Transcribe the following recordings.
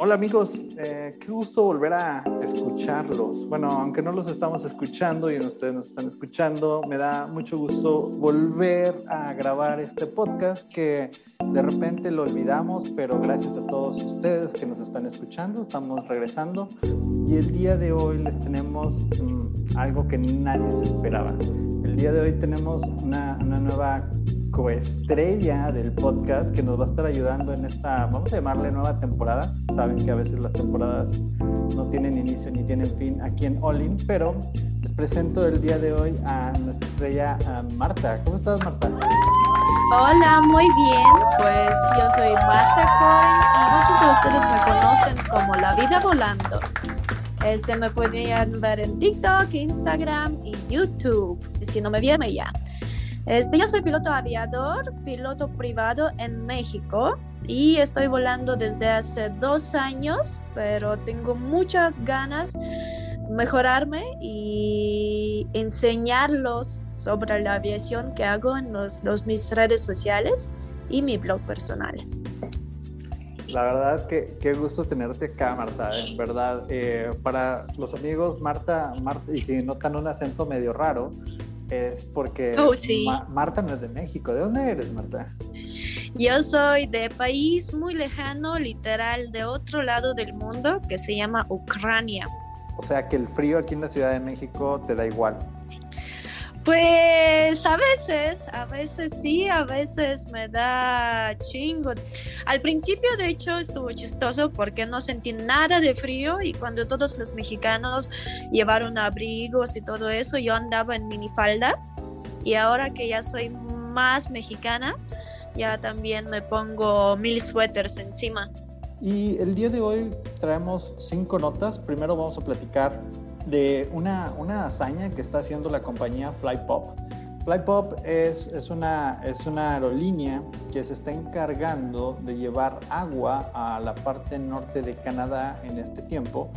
Hola amigos, eh, qué gusto volver a escucharlos. Bueno, aunque no los estamos escuchando y ustedes nos están escuchando, me da mucho gusto volver a grabar este podcast que de repente lo olvidamos, pero gracias a todos ustedes que nos están escuchando, estamos regresando y el día de hoy les tenemos mm, algo que nadie se esperaba. El día de hoy tenemos una, una nueva coestrella del podcast que nos va a estar ayudando en esta, vamos a llamarle nueva temporada. Saben que a veces las temporadas no tienen inicio ni tienen fin aquí en Olin, pero les presento el día de hoy a nuestra estrella Marta. ¿Cómo estás, Marta? Hola, muy bien. Pues yo soy Marta Coin y muchos de ustedes me conocen como La Vida Volando. Este me pueden ver en TikTok, Instagram y YouTube. Si no me vieron ya. Este, yo soy piloto aviador, piloto privado en México y estoy volando desde hace dos años, pero tengo muchas ganas mejorarme y enseñarlos sobre la aviación que hago en los, mis redes sociales y mi blog personal. La verdad que qué gusto tenerte acá, Marta. En verdad, eh, para los amigos, Marta, Marta, y si notan un acento medio raro, es porque oh, Marta no es de México. ¿De dónde eres, Marta? Yo soy de país muy lejano, literal, de otro lado del mundo, que se llama Ucrania. O sea que el frío aquí en la Ciudad de México te da igual. Pues a veces, a veces sí, a veces me da chingo. Al principio, de hecho, estuvo chistoso porque no sentí nada de frío y cuando todos los mexicanos llevaron abrigos y todo eso, yo andaba en minifalda y ahora que ya soy más mexicana, ya también me pongo mil suéteres encima. Y el día de hoy traemos cinco notas. Primero vamos a platicar de una, una hazaña que está haciendo la compañía Flypop. Flypop es, es, una, es una aerolínea que se está encargando de llevar agua a la parte norte de Canadá en este tiempo,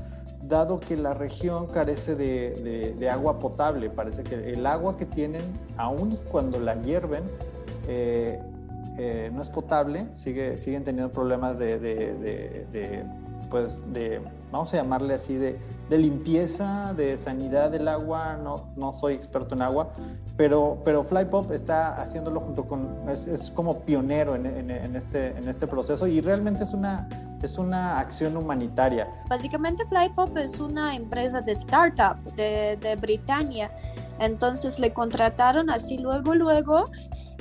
dado que la región carece de, de, agua potable. Parece que el agua que tienen, aun cuando la hierven, eh, eh, no es potable, sigue, siguen teniendo problemas de, de pues de, vamos a llamarle así, de, de, limpieza, de sanidad del agua, no, no soy experto en agua, pero, pero Flypop está haciéndolo junto con, es, es como pionero en, en, este, en este proceso y realmente es una, es una acción humanitaria. Básicamente Flypop es una empresa de startup de, de Britania, entonces le contrataron así luego, luego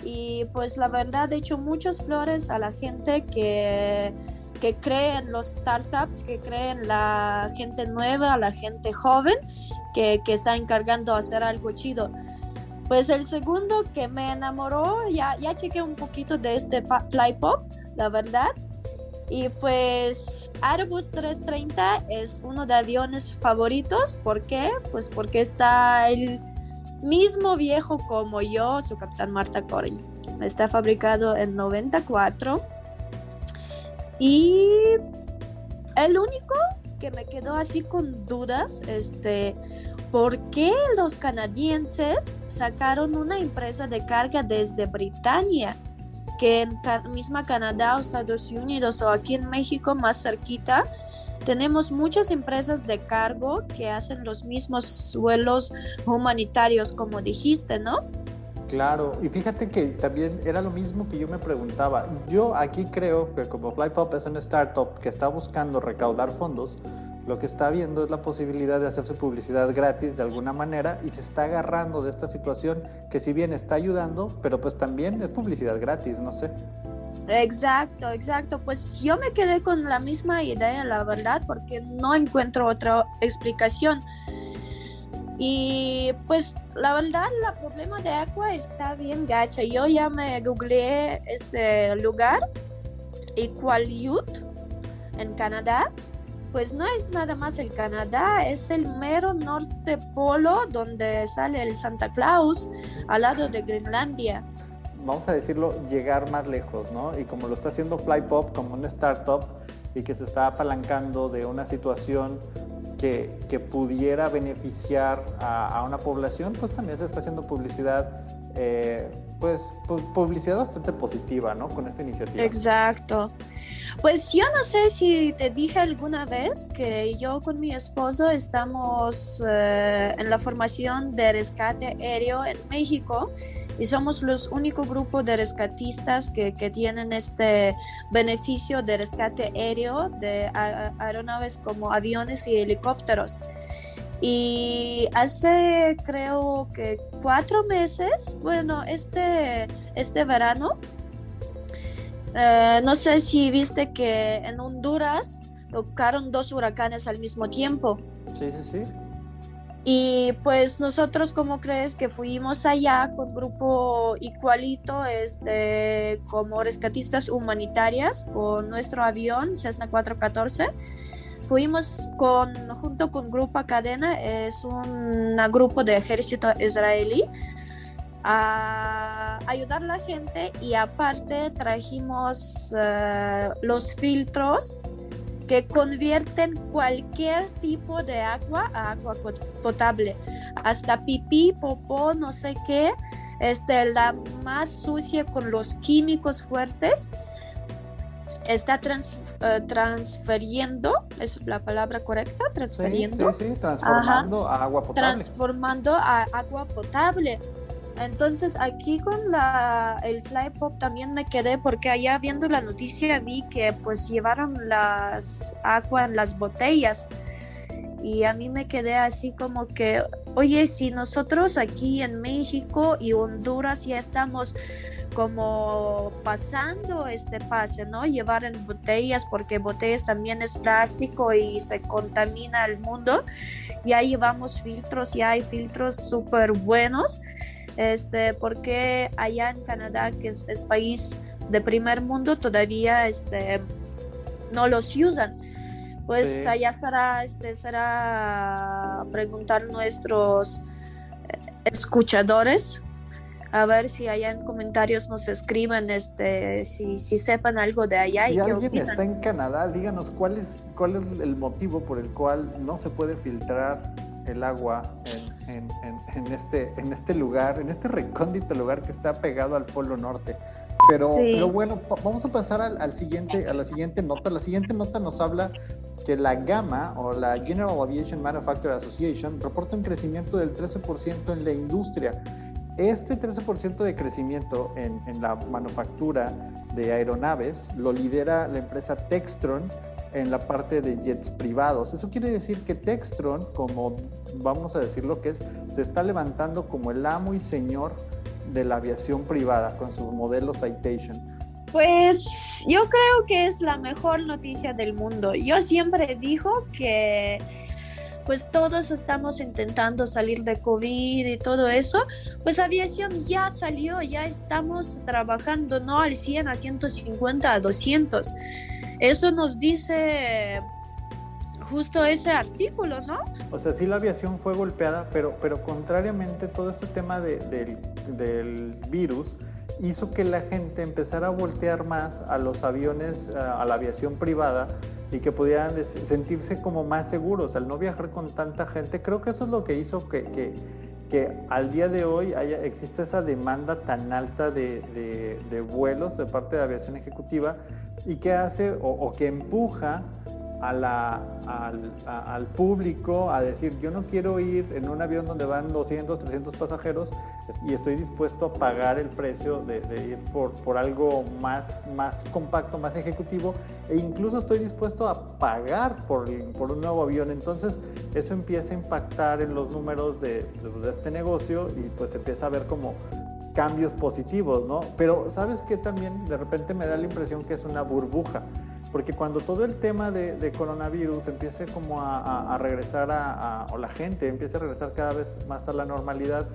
y pues la verdad he hecho muchas flores a la gente que que creen los startups, que creen la gente nueva, la gente joven que, que está encargando hacer algo chido. Pues el segundo que me enamoró, ya, ya chequé un poquito de este Flypop, la verdad. Y pues Airbus 330 es uno de aviones favoritos. ¿Por qué? Pues porque está el mismo viejo como yo, su capitán Marta Corey. Está fabricado en 94 y el único que me quedó así con dudas, este, ¿por qué los canadienses sacaron una empresa de carga desde Britania? Que en misma Canadá o Estados Unidos o aquí en México más cerquita, tenemos muchas empresas de cargo que hacen los mismos vuelos humanitarios, como dijiste, ¿no? Claro, y fíjate que también era lo mismo que yo me preguntaba. Yo aquí creo que como Flypop es una startup que está buscando recaudar fondos, lo que está viendo es la posibilidad de hacerse publicidad gratis de alguna manera y se está agarrando de esta situación que si bien está ayudando, pero pues también es publicidad gratis, no sé. Exacto, exacto. Pues yo me quedé con la misma idea, la verdad, porque no encuentro otra explicación. Y pues la verdad, el problema de agua está bien gacha. Yo ya me googleé este lugar, Iqaluit, en Canadá. Pues no es nada más el Canadá, es el mero norte polo donde sale el Santa Claus al lado de Groenlandia. Vamos a decirlo, llegar más lejos, ¿no? Y como lo está haciendo Flypop como una startup y que se está apalancando de una situación que, pudiera beneficiar a, una población, pues también se está haciendo publicidad eh, pues, publicidad bastante positiva, ¿no? Con esta iniciativa. Exacto. Pues yo no sé si te dije alguna vez que yo con mi esposo estamos eh, en la formación de rescate aéreo en México y somos los únicos grupos de rescatistas que, que, tienen este beneficio de rescate aéreo de aeronaves como aviones y helicópteros. Y hace creo que cuatro meses, bueno, este, este verano, eh, no sé si viste que en Honduras tocaron dos huracanes al mismo tiempo. Sí, sí, sí. Y pues nosotros, como crees que fuimos allá con grupo igualito, este, como rescatistas humanitarias, con nuestro avión Cessna 414? fuimos con, junto con Grupo Cadena, es un grupo de ejército israelí, a ayudar a la gente y aparte trajimos eh, los filtros que convierten cualquier tipo de agua a agua potable, hasta pipí, popó, no sé qué, este, la más sucia con los químicos fuertes, está trans transfiriendo, ¿es la palabra correcta? Transfiriendo. Sí, sí, transformando a agua potable. Transformando a agua potable. Entonces aquí con la, el Fly Pop también me quedé porque allá viendo la noticia vi que pues llevaron las agua en las botellas y a mí me quedé así como que, oye, si nosotros aquí en México y Honduras ya estamos como pasando este pase, ¿no? Llevar en botellas, porque botellas también es plástico y se contamina el mundo. Ya llevamos filtros, ya hay filtros súper buenos, este, porque allá en Canadá, que es, país de primer mundo, todavía este, no los usan. Pues allá será, este, será preguntar nuestros eh, escuchadores a ver si allá en comentarios nos escriben este si, si sepan algo de allá. Si y alguien está en Canadá, díganos cuál es, cuál es el motivo por el cual no se puede filtrar el agua en, en, este, en este lugar, en este recóndito lugar que está pegado al Polo Norte. Pero, bueno, vamos a pasar al, al, siguiente, a la siguiente nota. La siguiente nota nos habla que la GAMA o la General Aviation Manufacturing Association reporta un crecimiento del 13% en la industria este 13% de crecimiento en, la manufactura de aeronaves lo lidera la empresa Textron en la parte de jets privados. Eso quiere decir que Textron, como vamos a decir lo que es, se está levantando como el amo y señor de la aviación privada con su modelo Citation. Pues yo creo que es la mejor noticia del mundo. Yo siempre digo que pues todos estamos intentando salir de COVID y todo eso, pues aviación ya salió, ya estamos trabajando no al 100, a 150, a 200. Eso nos dice justo ese artículo, ¿no? O sea, sí la aviación fue golpeada, pero, pero contrariamente todo este tema de, del virus hizo que la gente empezara a voltear más a los aviones, a la aviación privada, y que pudieran sentirse como más seguros al no viajar con tanta gente. Creo que eso es lo que hizo que, que, que al día de hoy haya, existe esa demanda tan alta de, de, vuelos de parte de aviación ejecutiva y que hace o, o que empuja a la, al, al, público a decir, yo no quiero ir en un avión donde van 200, 300 pasajeros y estoy dispuesto a pagar el precio de, ir por, por, algo más, más compacto, más ejecutivo e incluso estoy dispuesto a pagar por, por un nuevo avión. Entonces eso empieza a impactar en los números de, de este negocio y pues empieza a ver como cambios positivos, ¿no? Pero sabes que también de repente me da la impresión que es una burbuja porque cuando todo el tema de, coronavirus empiece como a, regresar a, o la gente empiece a regresar cada vez más a la normalidad,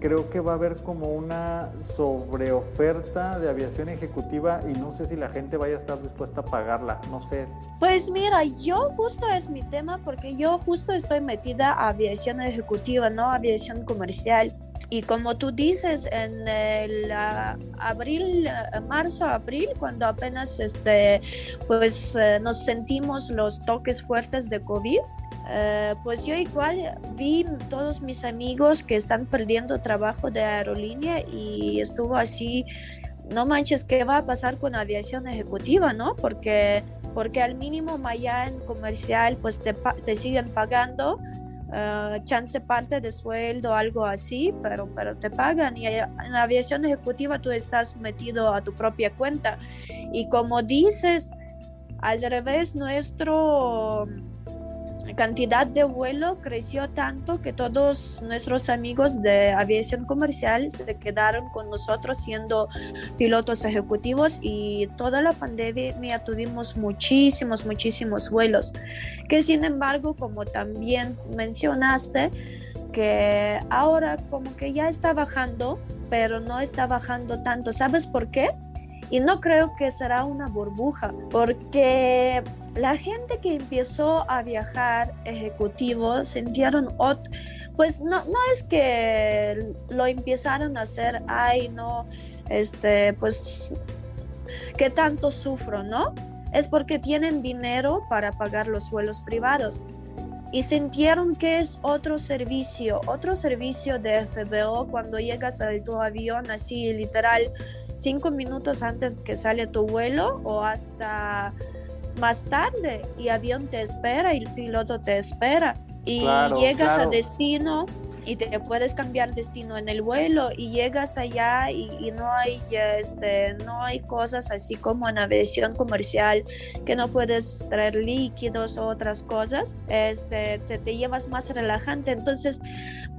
creo que va a haber como una sobreoferta de aviación ejecutiva y no sé si la gente vaya a estar dispuesta a pagarla, no sé. Pues mira, yo justo es mi tema porque yo justo estoy metida a aviación ejecutiva, no aviación comercial. Y como tú dices, en el uh, abril, uh, marzo, abril, cuando apenas este, pues, uh, nos sentimos los toques fuertes de COVID, eh, pues yo igual vi todos mis amigos que están perdiendo trabajo de aerolínea y estuvo así, no manches, ¿qué va a pasar con aviación ejecutiva, no? Porque, porque al mínimo en comercial pues te, te siguen pagando, uh, chance parte de sueldo, algo así, pero, pero te pagan y en aviación ejecutiva tú estás metido a tu propia cuenta. Y como dices, al revés, nuestro cantidad de vuelo creció tanto que todos nuestros amigos de aviación comercial se quedaron con nosotros siendo pilotos ejecutivos y toda la pandemia tuvimos muchísimos, muchísimos vuelos, que sin embargo, como también mencionaste, que ahora como que ya está bajando, pero no está bajando tanto. ¿Sabes por qué? Y no creo que será una burbuja, porque la gente que empezó a viajar ejecutivo sintieron, pues no, no es que lo empezaron a hacer, ay, no, este, pues, que tanto sufro, ¿no? Es porque tienen dinero para pagar los vuelos privados y sintieron que es otro servicio, otro servicio de FBO cuando llegas a tu avión así literal cinco minutos antes que sale tu vuelo o hasta más tarde y avión te espera y el piloto te espera. Y llegas a destino y te puedes cambiar destino en el vuelo y llegas allá y, no hay este no hay cosas así como en aviación comercial que no puedes traer líquidos o otras cosas este te, te llevas más relajante. Entonces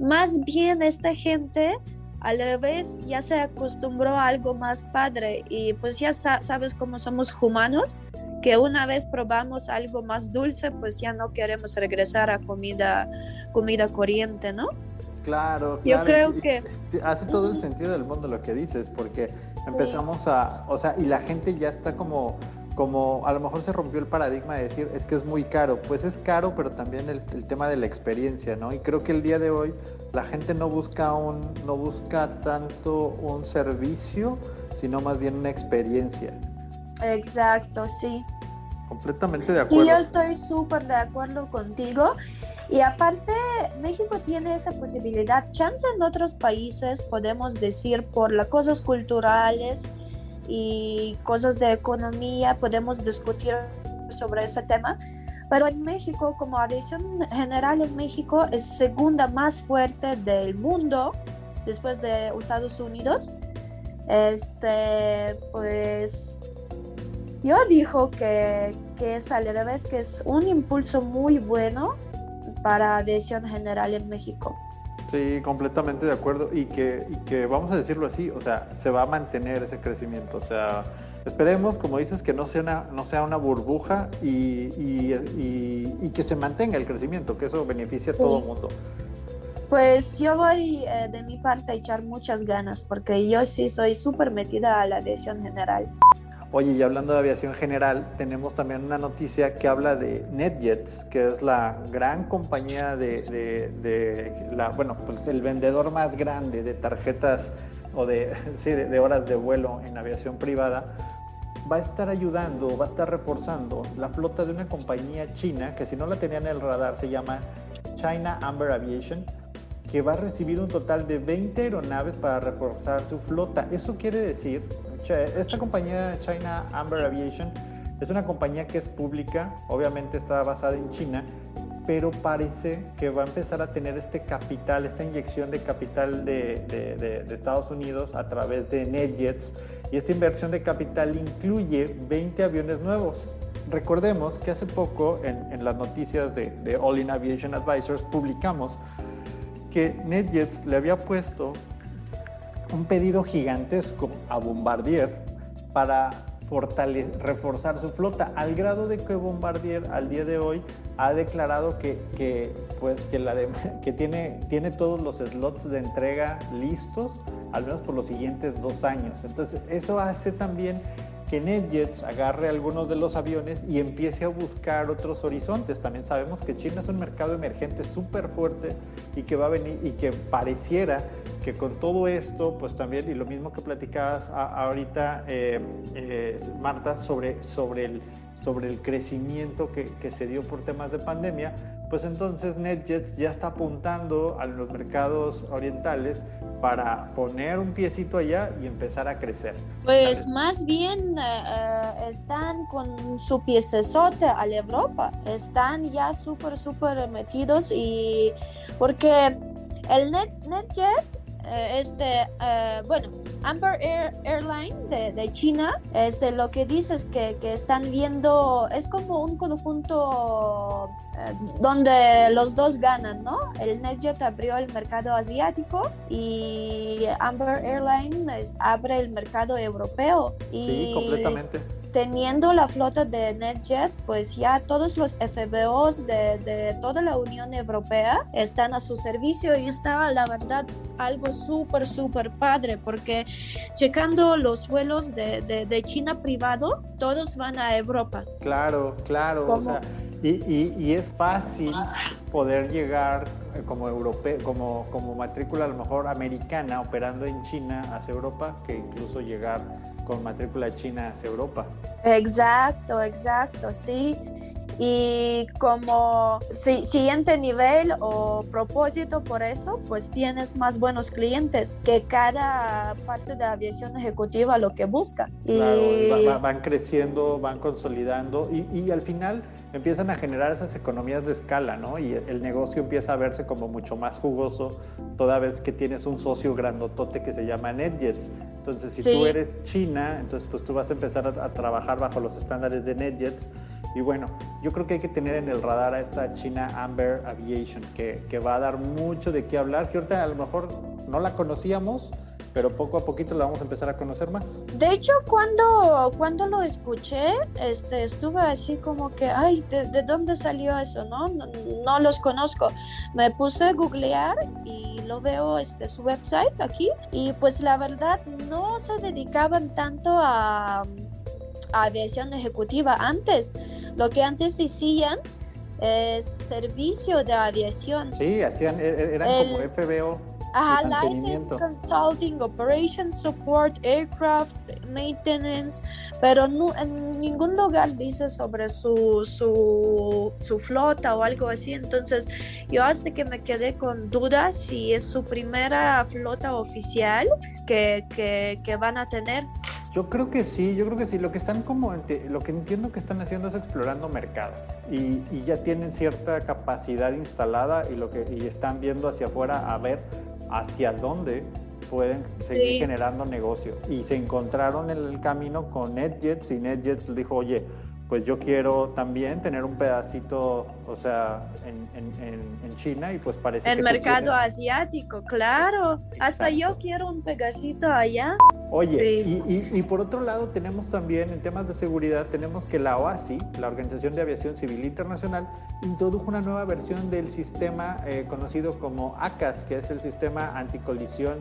más bien esta gente al revés, ya se acostumbró a algo más padre y pues ya sabes cómo somos humanos, que una vez probamos algo más dulce, pues ya no queremos regresar a comida, comida corriente, ¿no? Claro, claro. Yo creo que... Hace todo el sentido del mundo lo que dices, porque empezamos a, o sea, y la gente ya está como como a lo mejor se rompió el paradigma de decir es que es muy caro, pues es caro, pero también el, tema de la experiencia, ¿no? Y creo que el día de hoy la gente no busca un, no busca tanto un servicio, sino más bien una experiencia. Exacto, sí. Completamente de acuerdo. Y yo estoy súper de acuerdo contigo. Y aparte, México tiene esa posibilidad. Chance en otros países, podemos decir, por las cosas culturales, y cosas de economía, podemos discutir sobre ese tema. Pero en México, como aviación general en México es segunda más fuerte del mundo después de Estados Unidos, este, pues yo dijo que, que es al revés, que es un impulso muy bueno para aviación general en México. Sí, completamente de acuerdo. Y que, y que, vamos a decirlo así, o sea, se va a mantener ese crecimiento. O sea, esperemos, como dices, que no sea una, no sea una burbuja y, y, que se mantenga el crecimiento, que eso beneficie a todo el mundo. Pues yo voy eh, de mi parte a echar muchas ganas, porque yo sí soy súper metida a la aviación general. Oye, y hablando de aviación general, tenemos también una noticia que habla de NetJets, que es la gran compañía de, la, bueno, pues el vendedor más grande de tarjetas o de, sí, de, horas de vuelo en aviación privada, va a estar ayudando, va a estar reforzando la flota de una compañía china que si no la tenían en el radar se llama China Amber Aviation, que va a recibir un total de 20 aeronaves para reforzar su flota. Eso quiere decir esta compañía China Amber Aviation es una compañía que es pública, obviamente está basada en China, pero parece que va a empezar a tener este capital, esta inyección de capital de, Estados Unidos a través de NetJets. Y esta inversión de capital incluye 20 aviones nuevos. Recordemos que hace poco en, las noticias de, de All in Aviation Advisors publicamos que NetJets le había puesto un pedido gigantesco a Bombardier para reforzar su flota, al grado de que Bombardier al día de hoy ha declarado que, pues, que, la que tiene, tiene todos los slots de entrega listos, al menos por los siguientes dos años. Entonces, eso hace también que NetJets agarre algunos de los aviones y empiece a buscar otros horizontes. También sabemos que China es un mercado emergente súper fuerte y que va a venir y que pareciera que con todo esto, pues también, y lo mismo que platicabas ahorita, eh, eh, Marta, sobre, sobre, el, sobre el crecimiento que, que se dio por temas de pandemia, pues entonces NetJets ya está apuntando a los mercados orientales para poner un piecito allá y empezar a crecer. Pues más bien eh, eh, están con su piecesote a la Europa, están ya súper, súper metidos y porque el Net, NetJet este, eh, bueno, Amber Air, Airline de, China, este, lo que dice es que, que están viendo, es como un conjunto eh, donde los dos ganan, ¿no? El NetJet abrió el mercado asiático y Amber Airline abre el mercado europeo. Y, sí, completamente teniendo la flota de NetJet, pues ya todos los FBOs de, de, toda la Unión Europea están a su servicio y está, la verdad, algo súper, súper padre, porque checando los vuelos de, de, China privado, todos van a Europa. Claro, claro. O sea, y, y, y, es fácil poder llegar eh, como europeo, como, como matrícula a lo mejor americana operando en China hacia Europa que incluso llegar con matrícula china hacia Europa. Exacto, exacto, sí. Y como siguiente nivel o propósito por eso, pues tienes más buenos clientes que cada parte de aviación ejecutiva lo que busca. Claro, van creciendo, van consolidando y, y, al final empiezan a generar esas economías de escala, ¿no? Y el negocio empieza a verse como mucho más jugoso toda vez que tienes un socio grandotote que se llama NetJets. Entonces, si tú eres China, entonces pues tú vas a empezar a, a trabajar bajo los estándares de NetJets y bueno, yo creo que hay que tener en el radar a esta China Amber Aviation, que, que va a dar mucho de qué hablar, que ahorita a lo mejor no la conocíamos, pero poco a poquito la vamos a empezar a conocer más. De hecho, cuando, cuando lo escuché, este, estuve así como que, ay, ¿de, dónde salió eso? No? no? los conozco. Me puse a googlear y lo veo este, su website aquí y pues la verdad no se dedicaban tanto a aviación ejecutiva antes. Lo que antes hacían es servicio de aviación. Sí, hacían, e, e, eran como FBO. Ajá, License Consulting, Operation Support, Aircraft Maintenance, pero no, en ningún lugar dice sobre su, su, su, flota o algo así. Entonces, yo hasta que me quedé con dudas si es su primera flota oficial que, que, que van a tener. Yo creo que sí, yo creo que sí. Lo que están como, lo que entiendo que están haciendo es explorando mercado y, y ya tienen cierta capacidad instalada y lo que y están viendo hacia afuera a ver hacia dónde pueden seguir generando negocio. Y se encontraron en el camino con NetJets y NetJets dijo, oye, pues yo quiero también tener un pedacito, o sea, en, en, China y pues parece el mercado asiático, claro. Hasta yo quiero un pedacito allá. Oye, y, y, por otro lado tenemos también en temas de seguridad, tenemos que la OASI, la Organización de Aviación Civil Internacional, introdujo una nueva versión del sistema eh, conocido como ACAS, que es el sistema anticolisión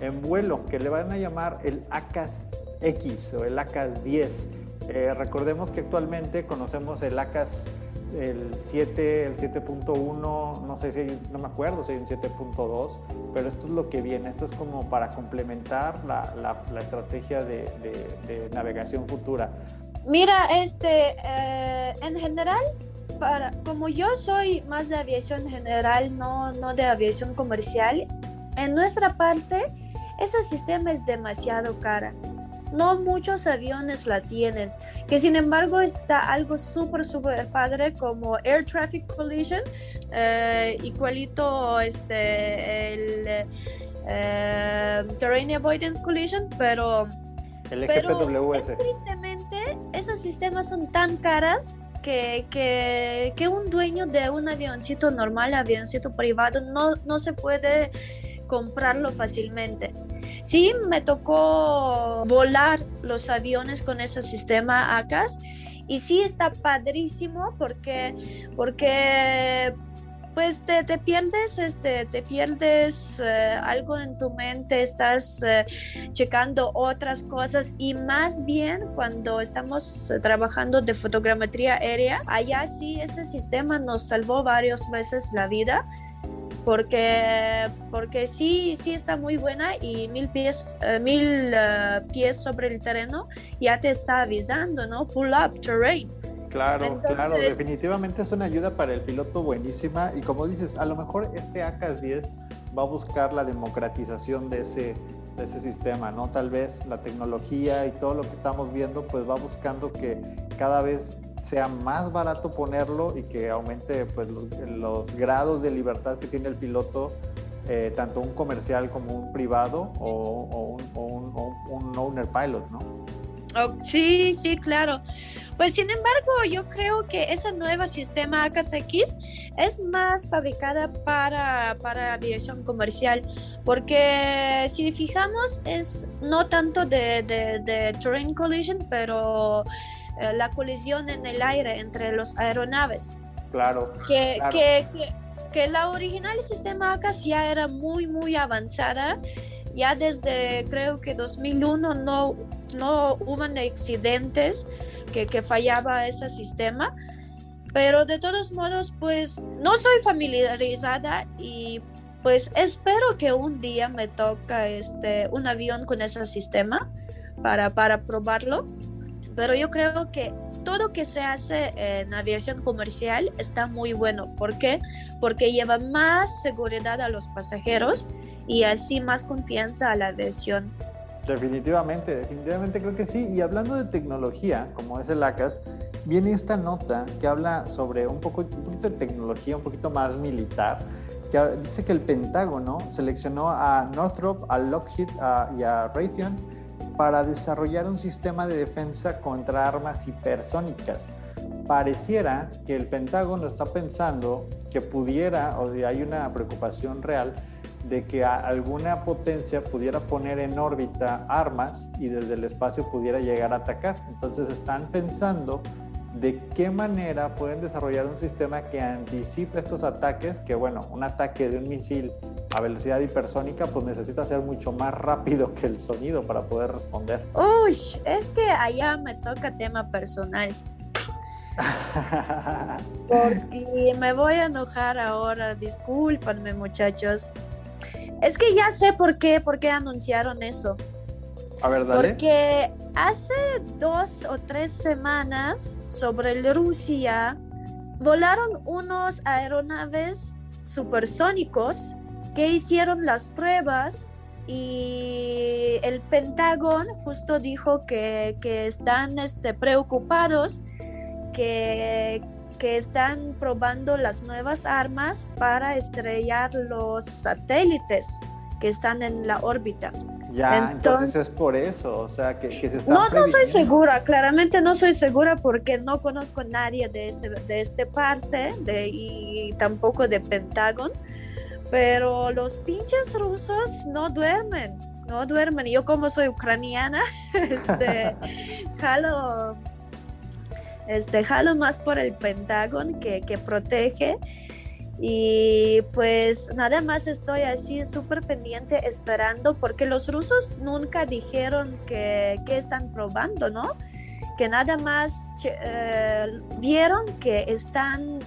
en vuelo, que le van a llamar el ACAS X o el ACAS 10 eh, recordemos que actualmente conocemos el ACAS el 7, el 7.1, no sé si, no me acuerdo si hay un 7.2, pero esto es lo que viene, esto es como para complementar la, la, estrategia de, de, navegación futura. Mira, este, eh, en general, para, como yo soy más de aviación general, no, no de aviación comercial, en nuestra parte, ese sistema es demasiado cara no muchos aviones la tienen, que sin embargo está algo súper, súper padre como Air Traffic Collision, eh, igualito este, el eh, Terrain Avoidance Collision, pero, el pero tristemente esos sistemas son tan caras que, que, que, un dueño de un avioncito normal, avioncito privado, no, no se puede comprarlo fácilmente. Sí, me tocó volar los aviones con ese sistema ACAS y sí está padrísimo porque, porque pues te, te, pierdes, este, te pierdes eh, algo en tu mente, estás eh, checando otras cosas y más bien cuando estamos trabajando de fotogrametría aérea, allá sí ese sistema nos salvó varias veces la vida porque, porque sí, sí está muy buena y mil pies, eh, mil eh, pies sobre el terreno ya te está avisando, ¿no? Pull up terrain. Claro, claro, definitivamente es una ayuda para el piloto buenísima y como dices, a lo mejor este ACAS 10 va a buscar la democratización de ese, de ese sistema, ¿no? Tal vez la tecnología y todo lo que estamos viendo pues va buscando que cada vez sea más barato ponerlo y que aumente pues los, grados de libertad que tiene el piloto, eh, tanto un comercial como un privado o, un, un owner pilot, ¿no? Oh, sí, sí, claro. Pues sin embargo, yo creo que ese nuevo sistema AKSX es más fabricada para, para aviación comercial, porque si fijamos es no tanto de, de, de terrain collision, pero eh, la colisión en el aire entre los aeronaves. Claro. Que, Que, que, que, la original sistema ACAS ya era muy, muy avanzada ya desde creo que 2001 no, no hubo accidentes que, que fallaba ese sistema, pero de todos modos pues no soy familiarizada y pues espero que un día me toca este, un avión con ese sistema para, para probarlo, pero yo creo que todo que se hace en aviación comercial está muy bueno. ¿Por qué? Porque lleva más seguridad a los pasajeros y así más confianza a la aviación. Definitivamente, definitivamente creo que sí. Y hablando de tecnología, como es el ACAS, viene esta nota que habla sobre un, poco, de tecnología, un poquito más militar, que dice que el Pentágono seleccionó a Northrop, a Lockheed y a Raytheon para desarrollar un sistema de defensa contra armas hipersónicas. Pareciera que el Pentágono está pensando que pudiera, o hay una preocupación real, de que alguna potencia pudiera poner en órbita armas y desde el espacio pudiera llegar a atacar. Entonces están pensando de qué manera pueden desarrollar un sistema que anticipe estos ataques, que bueno, un ataque de un misil a velocidad hipersónica pues necesita ser mucho más rápido que el sonido para poder responder. Uy, es que allá me toca tema personal. Porque me voy a enojar ahora, discúlpanme muchachos. Es que ya sé por qué, por qué anunciaron eso. A ver, dale. Porque hace dos o tres semanas sobre Rusia volaron unos aeronaves supersónicos que hicieron las pruebas y el Pentágono justo dijo que, están este, preocupados que, que están probando las nuevas armas para estrellar los satélites que están en la órbita. Ya, entonces, es por eso, o sea, que, se está No, no soy segura, claramente no soy segura porque no conozco a nadie de este, de este parte de, y tampoco de Pentágono, pero los pinches rusos no duermen, no duermen. Yo como soy ucraniana, este, jalo este, jalo más por el Pentágono que, que protege. Y pues nada más estoy así súper pendiente esperando porque los rusos nunca dijeron que, que están probando, ¿no? Que nada más eh, vieron que están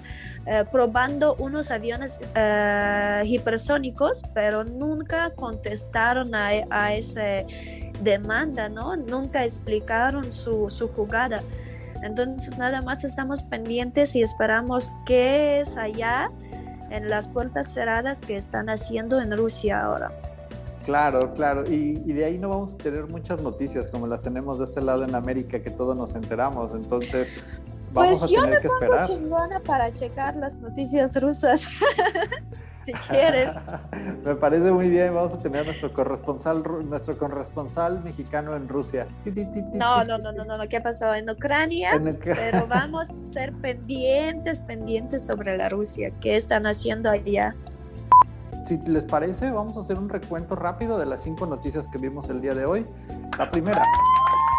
eh, probando unos aviones eh, hipersónicos, pero nunca contestaron a, a esa demanda, ¿no? Nunca explicaron su, su jugada. Entonces nada más estamos pendientes y esperamos qué es allá en las puertas cerradas que están haciendo en Rusia ahora. Claro, claro. Y, de ahí no vamos a tener muchas noticias como las tenemos de este lado en América, que todos nos enteramos. Entonces, vamos pues a tener que esperar. Pues yo me chingona para checar las noticias rusas. si quieres. Me parece muy bien, vamos a tener nuestro corresponsal, nuestro corresponsal mexicano en Rusia. No, no, no, no, no, ¿qué pasó? En Ucrania, pero vamos a ser pendientes, pendientes sobre la Rusia, ¿qué están haciendo allá? Si les parece, vamos a hacer un recuento rápido de las cinco noticias que vimos el día de hoy. La primera,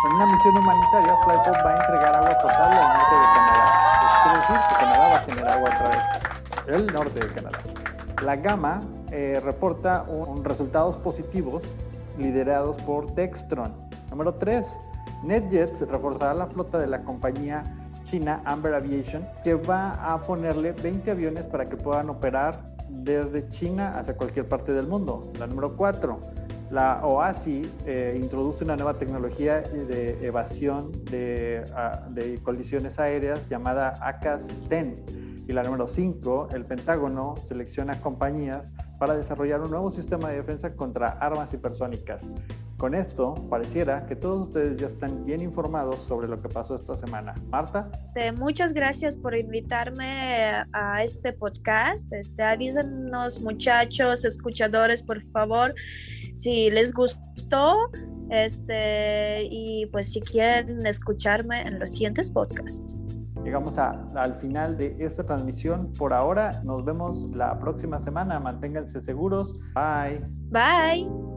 en una misión humanitaria, Flypop va a entregar agua potable al norte de Canadá. Eso quiere decir que Canadá va a tener agua otra vez. El norte de Canadá. La Gama eh, reporta un, resultados positivos liderados por Dextron. Número 3. NetJets reforzará la flota de la compañía china Amber Aviation, que va a ponerle 20 aviones para que puedan operar desde China hacia cualquier parte del mundo. La número 4. la OASI eh, introduce una nueva tecnología de evasión de, ah, de colisiones aéreas llamada ACAS-10. Y la número 5, el Pentágono selecciona compañías para desarrollar un nuevo sistema de defensa contra armas hipersónicas. Con esto, pareciera que todos ustedes ya están bien informados sobre lo que pasó esta semana. Marta. muchas gracias por invitarme a este podcast. Este, avísenos muchachos, escuchadores, por favor, si les gustó este, y pues si quieren escucharme en los siguientes podcasts. Llegamos al final de esta transmisión. Por ahora, nos vemos la próxima semana. Manténganse seguros. Bye. Bye.